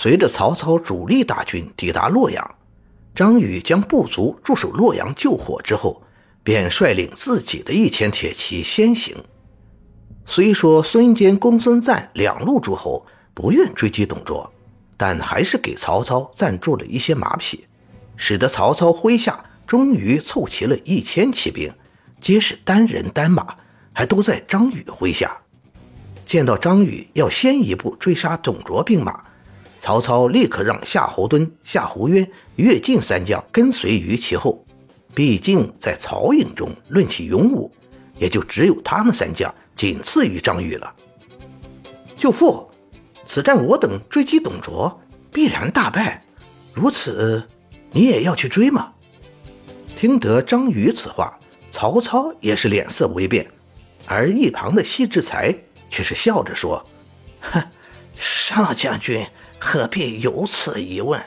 随着曹操主力大军抵达洛阳，张宇将部族驻守洛阳救火之后，便率领自己的一千铁骑先行。虽说孙坚、公孙瓒两路诸侯不愿追击董卓，但还是给曹操赞助了一些马匹，使得曹操麾下终于凑齐了一千骑兵，皆是单人单马，还都在张宇麾下。见到张宇要先一步追杀董卓兵马，曹操立刻让夏侯惇、夏侯渊、乐进三将跟随于其后。毕竟在曹营中论起勇武，也就只有他们三将仅次于张宇了。舅父，此战我等追击董卓，必然大败。如此，你也要去追吗？听得张宇此话，曹操也是脸色微变，而一旁的西志才却是笑着说：“哼，少将军何必有此疑问？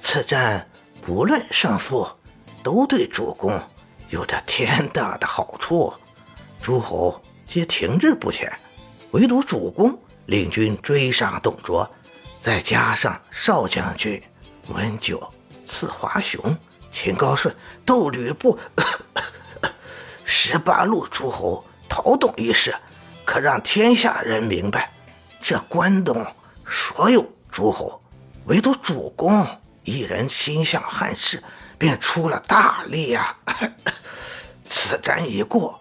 此战不论胜负，都对主公有着天大的好处。诸侯皆停滞不前，唯独主公领军追杀董卓，再加上少将军温酒、刺华雄、秦高顺斗吕布，十八路诸侯讨董一事。”可让天下人明白，这关东所有诸侯，唯独主公一人心向汉室，便出了大力呀！此战一过，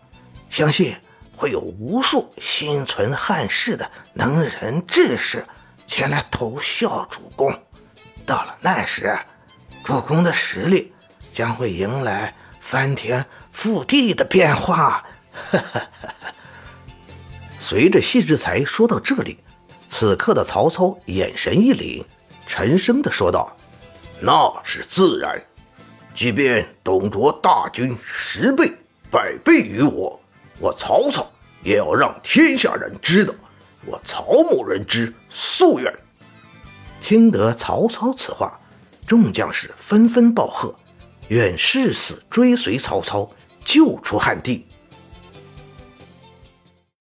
相信会有无数心存汉室的能人志士前来投效主公。到了那时，主公的实力将会迎来翻天覆地的变化。随着谢志才说到这里，此刻的曹操眼神一凛，沉声的说道：“那是自然。即便董卓大军十倍、百倍于我，我曹操也要让天下人知道，我曹某人之夙愿。”听得曹操此话，众将士纷纷报贺，愿誓死追随曹操，救出汉帝。